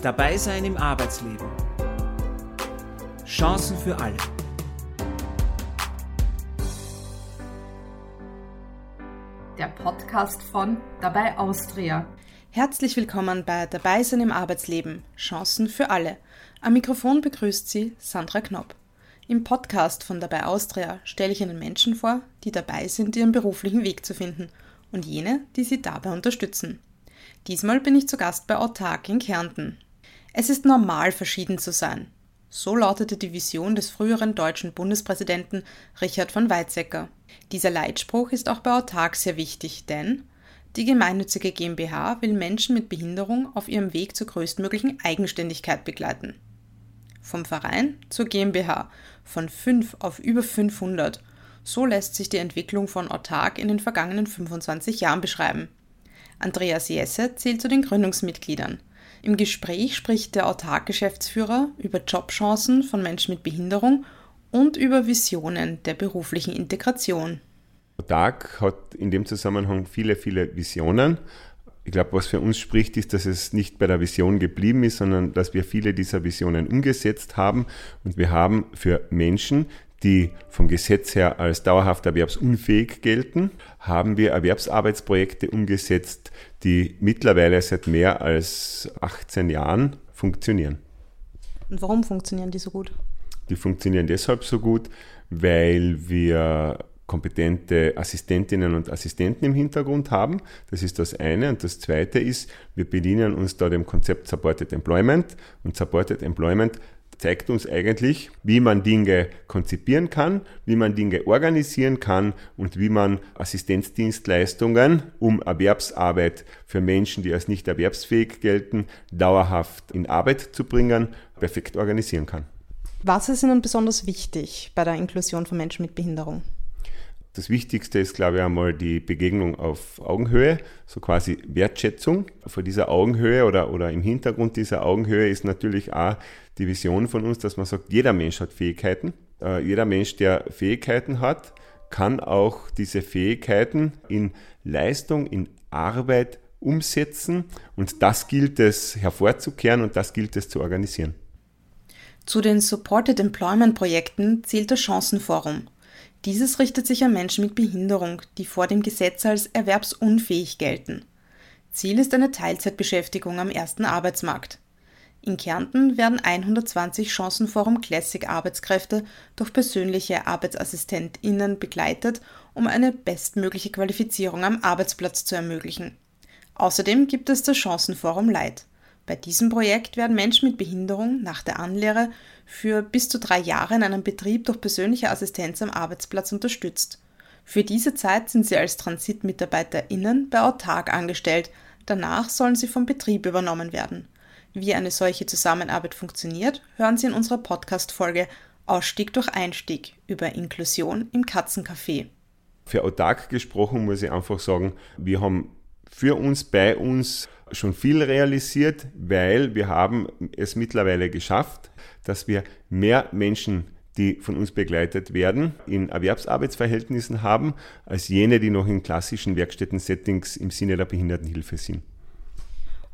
Dabei sein im Arbeitsleben. Chancen für alle. Der Podcast von Dabei Austria. Herzlich willkommen bei Dabei sein im Arbeitsleben. Chancen für alle. Am Mikrofon begrüßt Sie Sandra Knopp. Im Podcast von Dabei Austria stelle ich Ihnen Menschen vor, die dabei sind, ihren beruflichen Weg zu finden und jene, die sie dabei unterstützen. Diesmal bin ich zu Gast bei Autark in Kärnten. Es ist normal, verschieden zu sein. So lautete die Vision des früheren deutschen Bundespräsidenten Richard von Weizsäcker. Dieser Leitspruch ist auch bei Autark sehr wichtig, denn die gemeinnützige GmbH will Menschen mit Behinderung auf ihrem Weg zur größtmöglichen Eigenständigkeit begleiten. Vom Verein zur GmbH, von 5 auf über 500. So lässt sich die Entwicklung von Autark in den vergangenen 25 Jahren beschreiben. Andreas Jesse zählt zu den Gründungsmitgliedern. Im Gespräch spricht der Autark-Geschäftsführer über Jobchancen von Menschen mit Behinderung und über Visionen der beruflichen Integration. Autark hat in dem Zusammenhang viele, viele Visionen. Ich glaube, was für uns spricht, ist, dass es nicht bei der Vision geblieben ist, sondern dass wir viele dieser Visionen umgesetzt haben. Und wir haben für Menschen, die vom Gesetz her als dauerhaft erwerbsunfähig gelten, haben wir Erwerbsarbeitsprojekte umgesetzt, die mittlerweile seit mehr als 18 Jahren funktionieren. Und warum funktionieren die so gut? Die funktionieren deshalb so gut, weil wir kompetente Assistentinnen und Assistenten im Hintergrund haben. Das ist das eine. Und das zweite ist, wir bedienen uns da dem Konzept Supported Employment. Und Supported Employment zeigt uns eigentlich, wie man Dinge konzipieren kann, wie man Dinge organisieren kann und wie man Assistenzdienstleistungen, um Erwerbsarbeit für Menschen, die als nicht erwerbsfähig gelten, dauerhaft in Arbeit zu bringen, perfekt organisieren kann. Was ist Ihnen besonders wichtig bei der Inklusion von Menschen mit Behinderung? Das Wichtigste ist, glaube ich, einmal die Begegnung auf Augenhöhe, so quasi Wertschätzung. Vor dieser Augenhöhe oder, oder im Hintergrund dieser Augenhöhe ist natürlich auch die Vision von uns, dass man sagt, jeder Mensch hat Fähigkeiten. Äh, jeder Mensch, der Fähigkeiten hat, kann auch diese Fähigkeiten in Leistung, in Arbeit umsetzen. Und das gilt es hervorzukehren und das gilt es zu organisieren. Zu den Supported Employment Projekten zählt das Chancenforum. Dieses richtet sich an Menschen mit Behinderung, die vor dem Gesetz als erwerbsunfähig gelten. Ziel ist eine Teilzeitbeschäftigung am ersten Arbeitsmarkt. In Kärnten werden 120 Chancenforum Classic Arbeitskräfte durch persönliche ArbeitsassistentInnen begleitet, um eine bestmögliche Qualifizierung am Arbeitsplatz zu ermöglichen. Außerdem gibt es das Chancenforum Light. Bei diesem Projekt werden Menschen mit Behinderung nach der Anlehre für bis zu drei Jahre in einem Betrieb durch persönliche Assistenz am Arbeitsplatz unterstützt. Für diese Zeit sind sie als TransitmitarbeiterInnen bei Autark angestellt, danach sollen sie vom Betrieb übernommen werden. Wie eine solche Zusammenarbeit funktioniert, hören Sie in unserer Podcast-Folge Ausstieg durch Einstieg über Inklusion im Katzencafé. Für Autark gesprochen muss ich einfach sagen, wir haben für uns, bei uns schon viel realisiert, weil wir haben es mittlerweile geschafft, dass wir mehr Menschen, die von uns begleitet werden, in Erwerbsarbeitsverhältnissen haben, als jene, die noch in klassischen Werkstätten-Settings im Sinne der Behindertenhilfe sind.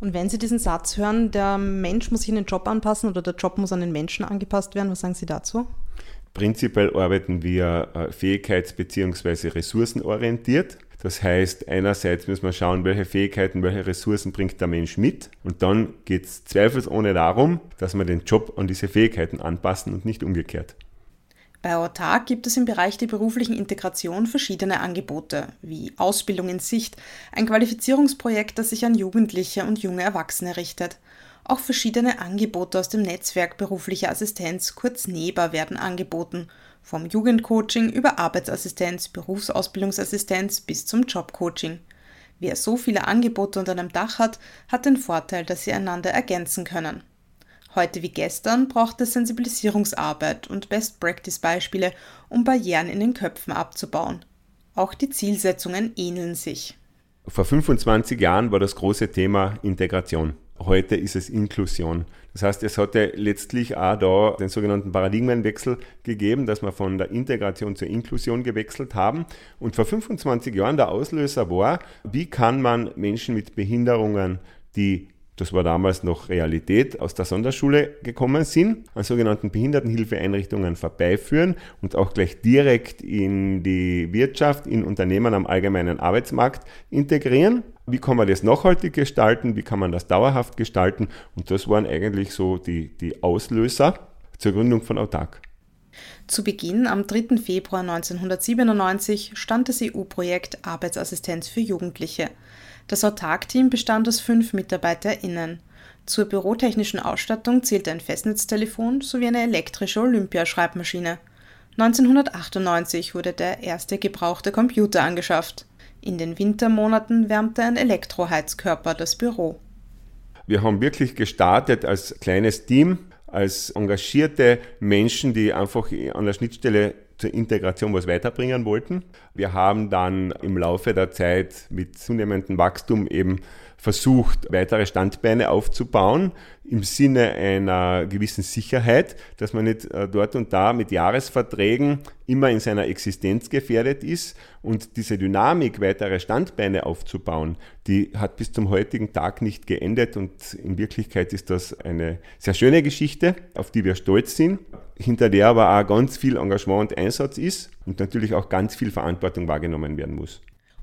Und wenn Sie diesen Satz hören, der Mensch muss sich in den Job anpassen oder der Job muss an den Menschen angepasst werden, was sagen Sie dazu? Prinzipiell arbeiten wir äh, fähigkeits- bzw. ressourcenorientiert. Das heißt, einerseits müssen wir schauen, welche Fähigkeiten, welche Ressourcen bringt der Mensch mit. Und dann geht es zweifelsohne darum, dass wir den Job an diese Fähigkeiten anpassen und nicht umgekehrt. Bei Autark gibt es im Bereich der beruflichen Integration verschiedene Angebote, wie Ausbildung in Sicht, ein Qualifizierungsprojekt, das sich an Jugendliche und junge Erwachsene richtet. Auch verschiedene Angebote aus dem Netzwerk berufliche Assistenz, kurz NEBA, werden angeboten – vom Jugendcoaching über Arbeitsassistenz, Berufsausbildungsassistenz bis zum Jobcoaching. Wer so viele Angebote unter einem Dach hat, hat den Vorteil, dass sie einander ergänzen können. Heute wie gestern braucht es Sensibilisierungsarbeit und Best-Practice-Beispiele, um Barrieren in den Köpfen abzubauen. Auch die Zielsetzungen ähneln sich. Vor 25 Jahren war das große Thema Integration. Heute ist es Inklusion. Das heißt, es hatte letztlich auch da den sogenannten Paradigmenwechsel gegeben, dass wir von der Integration zur Inklusion gewechselt haben. Und vor 25 Jahren der Auslöser war, wie kann man Menschen mit Behinderungen, die das war damals noch Realität, aus der Sonderschule gekommen sind, an sogenannten Behindertenhilfeeinrichtungen vorbeiführen und auch gleich direkt in die Wirtschaft, in Unternehmen am allgemeinen Arbeitsmarkt integrieren. Wie kann man das nachhaltig gestalten? Wie kann man das dauerhaft gestalten? Und das waren eigentlich so die, die Auslöser zur Gründung von Autark. Zu Beginn am 3. Februar 1997 stand das EU-Projekt Arbeitsassistenz für Jugendliche. Das Autark-Team bestand aus fünf MitarbeiterInnen. Zur bürotechnischen Ausstattung zählte ein Festnetztelefon sowie eine elektrische Olympiaschreibmaschine. 1998 wurde der erste gebrauchte Computer angeschafft. In den Wintermonaten wärmte ein Elektroheizkörper das Büro. Wir haben wirklich gestartet als kleines Team, als engagierte Menschen, die einfach an der Schnittstelle zur Integration was weiterbringen wollten. Wir haben dann im Laufe der Zeit mit zunehmendem Wachstum eben versucht, weitere Standbeine aufzubauen, im Sinne einer gewissen Sicherheit, dass man nicht äh, dort und da mit Jahresverträgen immer in seiner Existenz gefährdet ist. Und diese Dynamik, weitere Standbeine aufzubauen, die hat bis zum heutigen Tag nicht geendet. Und in Wirklichkeit ist das eine sehr schöne Geschichte, auf die wir stolz sind, hinter der aber auch ganz viel Engagement und Einsatz ist und natürlich auch ganz viel Verantwortung wahrgenommen werden muss.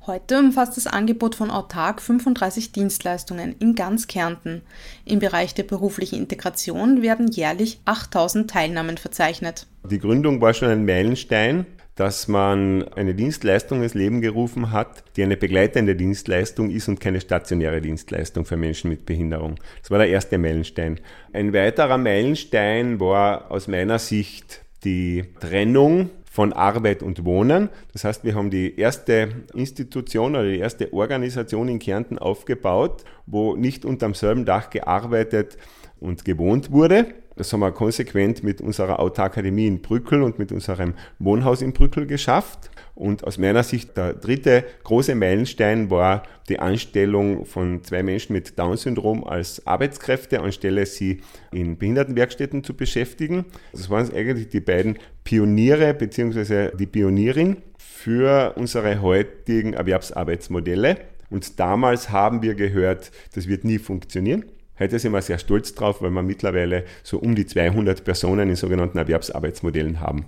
Heute umfasst das Angebot von Autark 35 Dienstleistungen in ganz Kärnten. Im Bereich der beruflichen Integration werden jährlich 8000 Teilnahmen verzeichnet. Die Gründung war schon ein Meilenstein, dass man eine Dienstleistung ins Leben gerufen hat, die eine begleitende Dienstleistung ist und keine stationäre Dienstleistung für Menschen mit Behinderung. Das war der erste Meilenstein. Ein weiterer Meilenstein war aus meiner Sicht die Trennung von Arbeit und Wohnen. Das heißt, wir haben die erste Institution oder die erste Organisation in Kärnten aufgebaut, wo nicht unterm selben Dach gearbeitet und gewohnt wurde. Das haben wir konsequent mit unserer Autakademie in Brückel und mit unserem Wohnhaus in Brückel geschafft. Und aus meiner Sicht der dritte große Meilenstein war die Anstellung von zwei Menschen mit Down-Syndrom als Arbeitskräfte, anstelle sie in Behindertenwerkstätten zu beschäftigen. Das waren eigentlich die beiden Pioniere bzw. die Pionierin für unsere heutigen Erwerbsarbeitsmodelle. Und damals haben wir gehört, das wird nie funktionieren. Heute sind wir sehr stolz drauf, weil wir mittlerweile so um die 200 Personen in sogenannten Erwerbsarbeitsmodellen haben.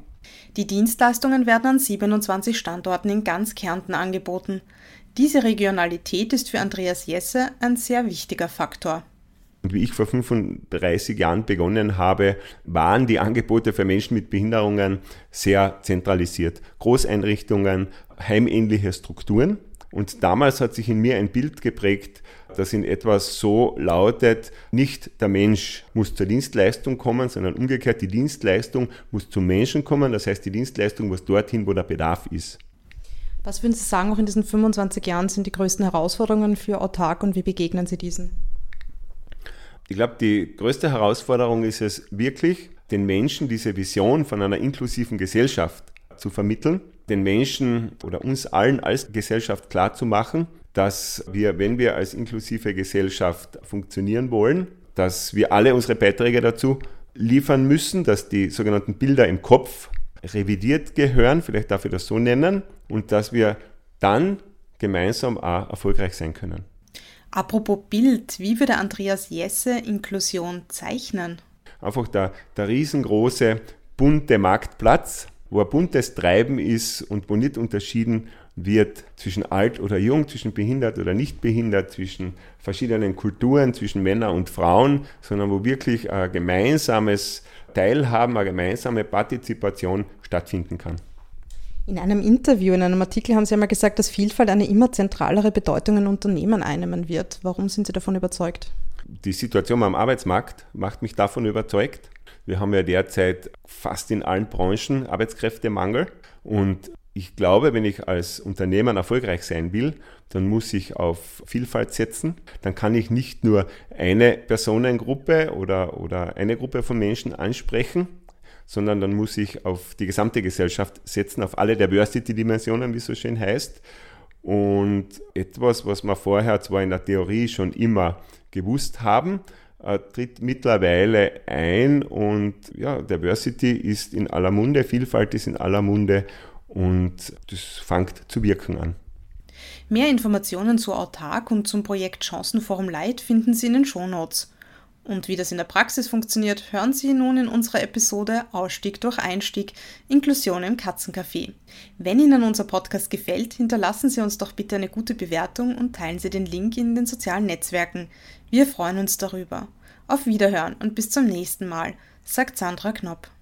Die Dienstleistungen werden an 27 Standorten in ganz Kärnten angeboten. Diese Regionalität ist für Andreas Jesse ein sehr wichtiger Faktor. Und wie ich vor 35 Jahren begonnen habe, waren die Angebote für Menschen mit Behinderungen sehr zentralisiert. Großeinrichtungen, heimähnliche Strukturen. Und damals hat sich in mir ein Bild geprägt, das in etwas so lautet, nicht der Mensch muss zur Dienstleistung kommen, sondern umgekehrt, die Dienstleistung muss zum Menschen kommen. Das heißt, die Dienstleistung muss dorthin, wo der Bedarf ist. Was würden Sie sagen, auch in diesen 25 Jahren sind die größten Herausforderungen für Autark und wie begegnen Sie diesen? Ich glaube, die größte Herausforderung ist es wirklich, den Menschen diese Vision von einer inklusiven Gesellschaft zu vermitteln den Menschen oder uns allen als Gesellschaft klarzumachen, dass wir, wenn wir als inklusive Gesellschaft funktionieren wollen, dass wir alle unsere Beiträge dazu liefern müssen, dass die sogenannten Bilder im Kopf revidiert gehören, vielleicht darf ich das so nennen, und dass wir dann gemeinsam auch erfolgreich sein können. Apropos Bild, wie würde Andreas Jesse Inklusion zeichnen? Einfach der, der riesengroße bunte Marktplatz, wo ein buntes Treiben ist und wo nicht unterschieden wird zwischen alt oder jung, zwischen behindert oder nicht behindert, zwischen verschiedenen Kulturen, zwischen Männern und Frauen, sondern wo wirklich ein gemeinsames Teilhaben, eine gemeinsame Partizipation stattfinden kann. In einem Interview, in einem Artikel haben Sie einmal gesagt, dass Vielfalt eine immer zentralere Bedeutung in Unternehmen einnehmen wird. Warum sind Sie davon überzeugt? Die Situation am Arbeitsmarkt macht mich davon überzeugt. Wir haben ja derzeit fast in allen Branchen Arbeitskräftemangel und ich glaube, wenn ich als Unternehmer erfolgreich sein will, dann muss ich auf Vielfalt setzen. Dann kann ich nicht nur eine Personengruppe oder, oder eine Gruppe von Menschen ansprechen, sondern dann muss ich auf die gesamte Gesellschaft setzen, auf alle Diversity-Dimensionen, wie es so schön heißt. Und etwas, was wir vorher zwar in der Theorie schon immer gewusst haben, tritt mittlerweile ein und ja, Diversity ist in aller Munde, Vielfalt ist in aller Munde und das fängt zu wirken an. Mehr Informationen zu Autark und zum Projekt Chancenforum Light finden Sie in den Shownotes. Und wie das in der Praxis funktioniert, hören Sie nun in unserer Episode Ausstieg durch Einstieg, Inklusion im Katzencafé. Wenn Ihnen unser Podcast gefällt, hinterlassen Sie uns doch bitte eine gute Bewertung und teilen Sie den Link in den sozialen Netzwerken. Wir freuen uns darüber. Auf Wiederhören und bis zum nächsten Mal, sagt Sandra Knopp.